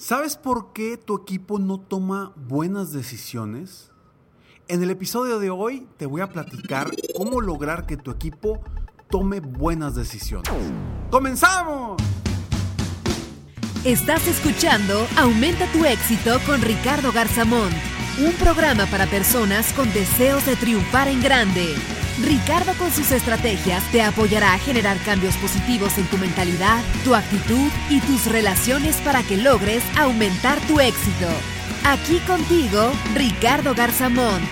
¿Sabes por qué tu equipo no toma buenas decisiones? En el episodio de hoy te voy a platicar cómo lograr que tu equipo tome buenas decisiones. ¡Comenzamos! Estás escuchando Aumenta tu éxito con Ricardo Garzamont, un programa para personas con deseos de triunfar en grande. Ricardo con sus estrategias te apoyará a generar cambios positivos en tu mentalidad, tu actitud y tus relaciones para que logres aumentar tu éxito. Aquí contigo, Ricardo Garzamont.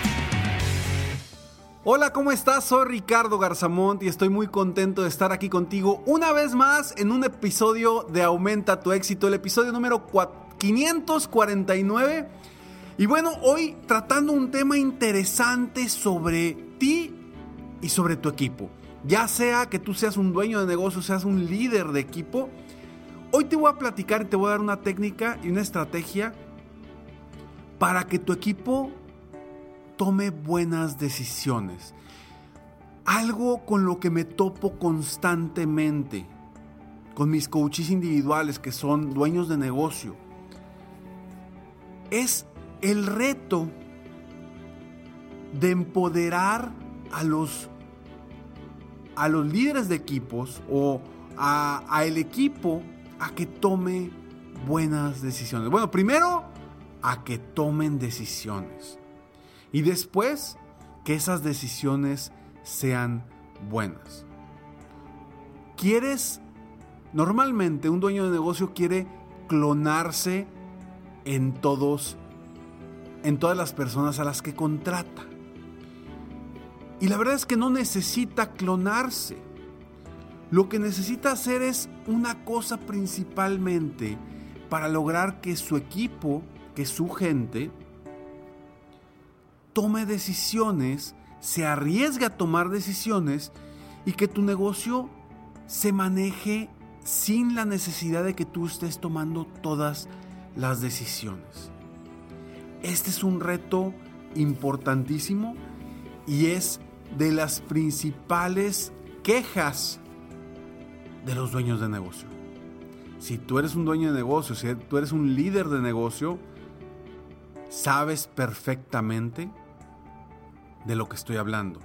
Hola, ¿cómo estás? Soy Ricardo Garzamont y estoy muy contento de estar aquí contigo una vez más en un episodio de Aumenta tu éxito, el episodio número 549. Y bueno, hoy tratando un tema interesante sobre ti y sobre tu equipo. Ya sea que tú seas un dueño de negocio, seas un líder de equipo, hoy te voy a platicar y te voy a dar una técnica y una estrategia para que tu equipo tome buenas decisiones. Algo con lo que me topo constantemente con mis coaches individuales que son dueños de negocio es el reto de empoderar a los, a los líderes de equipos o a, el equipo a que tome buenas decisiones. Bueno, primero a que tomen decisiones y después que esas decisiones sean buenas. ¿Quieres? Normalmente un dueño de negocio quiere clonarse en todos en todas las personas a las que contrata. Y la verdad es que no necesita clonarse. Lo que necesita hacer es una cosa principalmente para lograr que su equipo, que su gente, tome decisiones, se arriesgue a tomar decisiones y que tu negocio se maneje sin la necesidad de que tú estés tomando todas las decisiones. Este es un reto importantísimo y es de las principales quejas de los dueños de negocio. Si tú eres un dueño de negocio, si tú eres un líder de negocio, sabes perfectamente de lo que estoy hablando.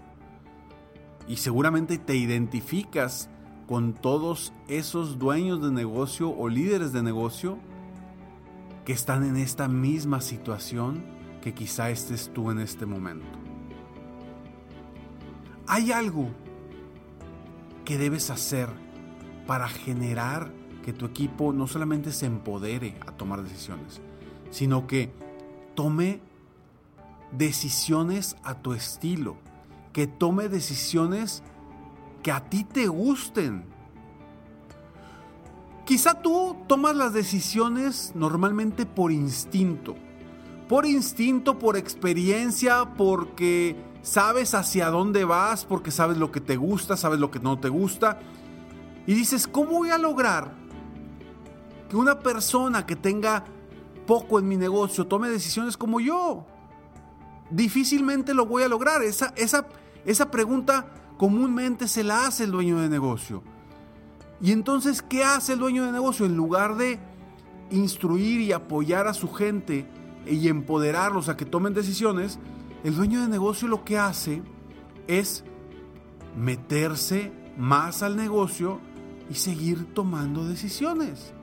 Y seguramente te identificas con todos esos dueños de negocio o líderes de negocio que están en esta misma situación que quizá estés tú en este momento. Hay algo que debes hacer para generar que tu equipo no solamente se empodere a tomar decisiones, sino que tome decisiones a tu estilo, que tome decisiones que a ti te gusten. Quizá tú tomas las decisiones normalmente por instinto, por instinto, por experiencia, porque sabes hacia dónde vas porque sabes lo que te gusta, sabes lo que no te gusta. Y dices, ¿cómo voy a lograr que una persona que tenga poco en mi negocio tome decisiones como yo? Difícilmente lo voy a lograr. Esa, esa, esa pregunta comúnmente se la hace el dueño de negocio. Y entonces, ¿qué hace el dueño de negocio? En lugar de instruir y apoyar a su gente y empoderarlos a que tomen decisiones, el dueño de negocio lo que hace es meterse más al negocio y seguir tomando decisiones.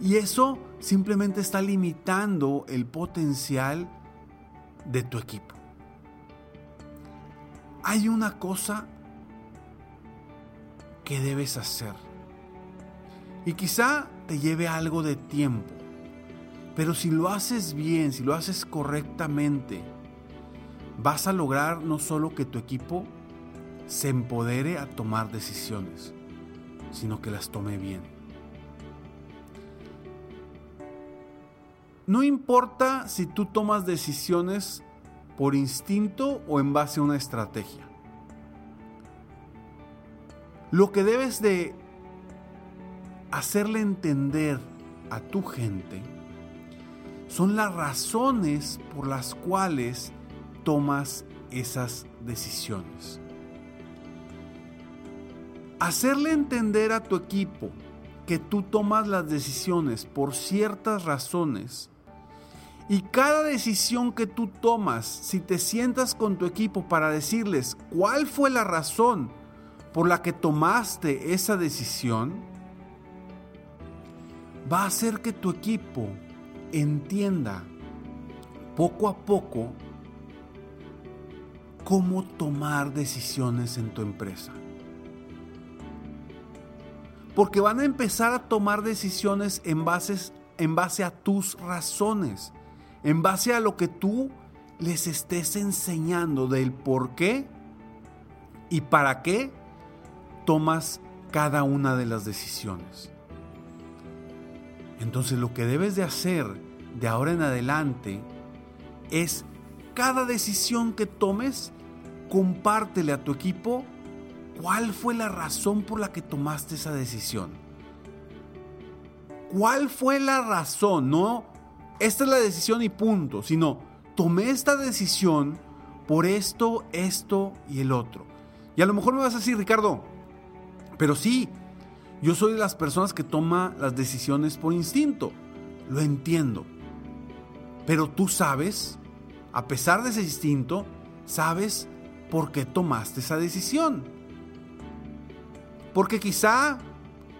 Y eso simplemente está limitando el potencial de tu equipo. Hay una cosa que debes hacer. Y quizá te lleve algo de tiempo. Pero si lo haces bien, si lo haces correctamente, vas a lograr no solo que tu equipo se empodere a tomar decisiones, sino que las tome bien. No importa si tú tomas decisiones por instinto o en base a una estrategia. Lo que debes de hacerle entender a tu gente son las razones por las cuales tomas esas decisiones. Hacerle entender a tu equipo que tú tomas las decisiones por ciertas razones y cada decisión que tú tomas, si te sientas con tu equipo para decirles cuál fue la razón por la que tomaste esa decisión, va a hacer que tu equipo entienda poco a poco cómo tomar decisiones en tu empresa. Porque van a empezar a tomar decisiones en, en base a tus razones, en base a lo que tú les estés enseñando del por qué y para qué tomas cada una de las decisiones. Entonces lo que debes de hacer de ahora en adelante es cada decisión que tomes, compártele a tu equipo cuál fue la razón por la que tomaste esa decisión. ¿Cuál fue la razón? No, esta es la decisión y punto, sino tomé esta decisión por esto, esto y el otro. Y a lo mejor me vas a decir, Ricardo, pero sí, yo soy de las personas que toma las decisiones por instinto. Lo entiendo. Pero tú sabes, a pesar de ese instinto, sabes por qué tomaste esa decisión. Porque quizá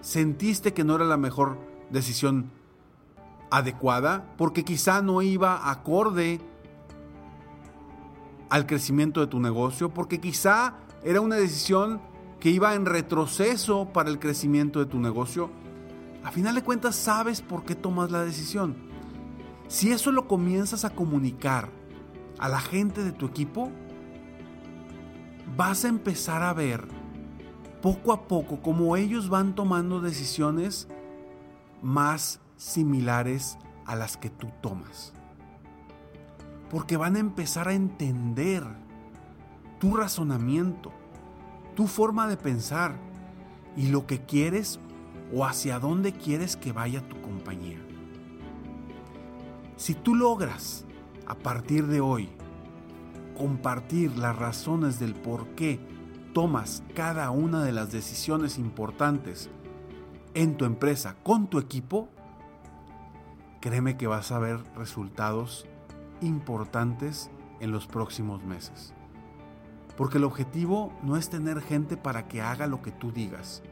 sentiste que no era la mejor decisión adecuada, porque quizá no iba acorde al crecimiento de tu negocio, porque quizá era una decisión que iba en retroceso para el crecimiento de tu negocio, a final de cuentas sabes por qué tomas la decisión. Si eso lo comienzas a comunicar a la gente de tu equipo, vas a empezar a ver poco a poco cómo ellos van tomando decisiones más similares a las que tú tomas. Porque van a empezar a entender tu razonamiento tu forma de pensar y lo que quieres o hacia dónde quieres que vaya tu compañía. Si tú logras, a partir de hoy, compartir las razones del por qué tomas cada una de las decisiones importantes en tu empresa con tu equipo, créeme que vas a ver resultados importantes en los próximos meses. Porque el objetivo no es tener gente para que haga lo que tú digas.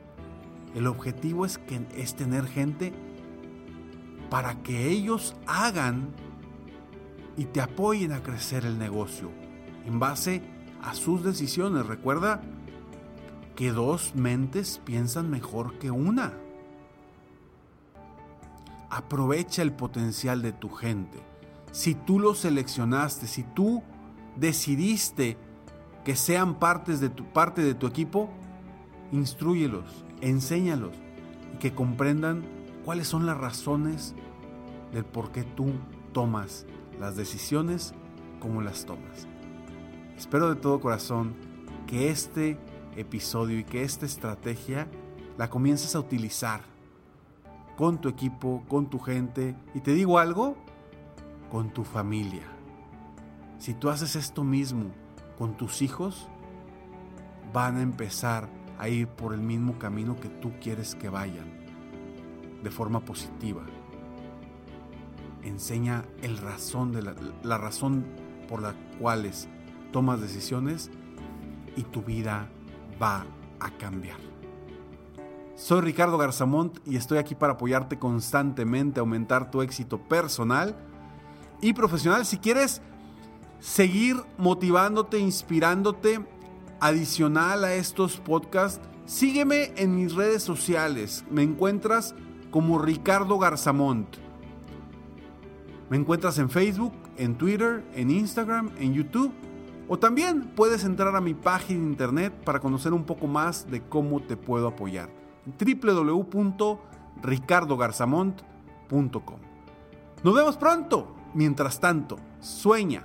El objetivo es, que, es tener gente para que ellos hagan y te apoyen a crecer el negocio en base a sus decisiones. Recuerda que dos mentes piensan mejor que una. Aprovecha el potencial de tu gente. Si tú lo seleccionaste, si tú decidiste que sean partes de tu, parte de tu equipo, instruyelos, enséñalos y que comprendan cuáles son las razones del por qué tú tomas las decisiones como las tomas. Espero de todo corazón que este episodio y que esta estrategia la comiences a utilizar con tu equipo, con tu gente y te digo algo, con tu familia. Si tú haces esto mismo con tus hijos van a empezar a ir por el mismo camino que tú quieres que vayan, de forma positiva. Enseña el razón de la, la razón por la cuales tomas decisiones y tu vida va a cambiar. Soy Ricardo Garzamont y estoy aquí para apoyarte constantemente aumentar tu éxito personal y profesional. Si quieres seguir motivándote, inspirándote, adicional a estos podcasts, sígueme en mis redes sociales. Me encuentras como Ricardo Garzamont. Me encuentras en Facebook, en Twitter, en Instagram, en YouTube. O también puedes entrar a mi página de internet para conocer un poco más de cómo te puedo apoyar. www.ricardogarzamont.com. Nos vemos pronto. Mientras tanto, sueña,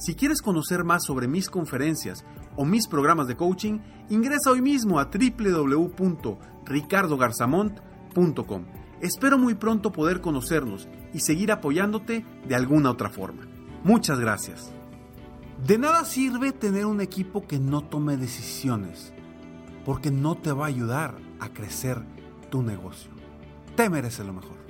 Si quieres conocer más sobre mis conferencias o mis programas de coaching, ingresa hoy mismo a www.ricardogarzamont.com. Espero muy pronto poder conocernos y seguir apoyándote de alguna otra forma. Muchas gracias. De nada sirve tener un equipo que no tome decisiones, porque no te va a ayudar a crecer tu negocio. Te mereces lo mejor.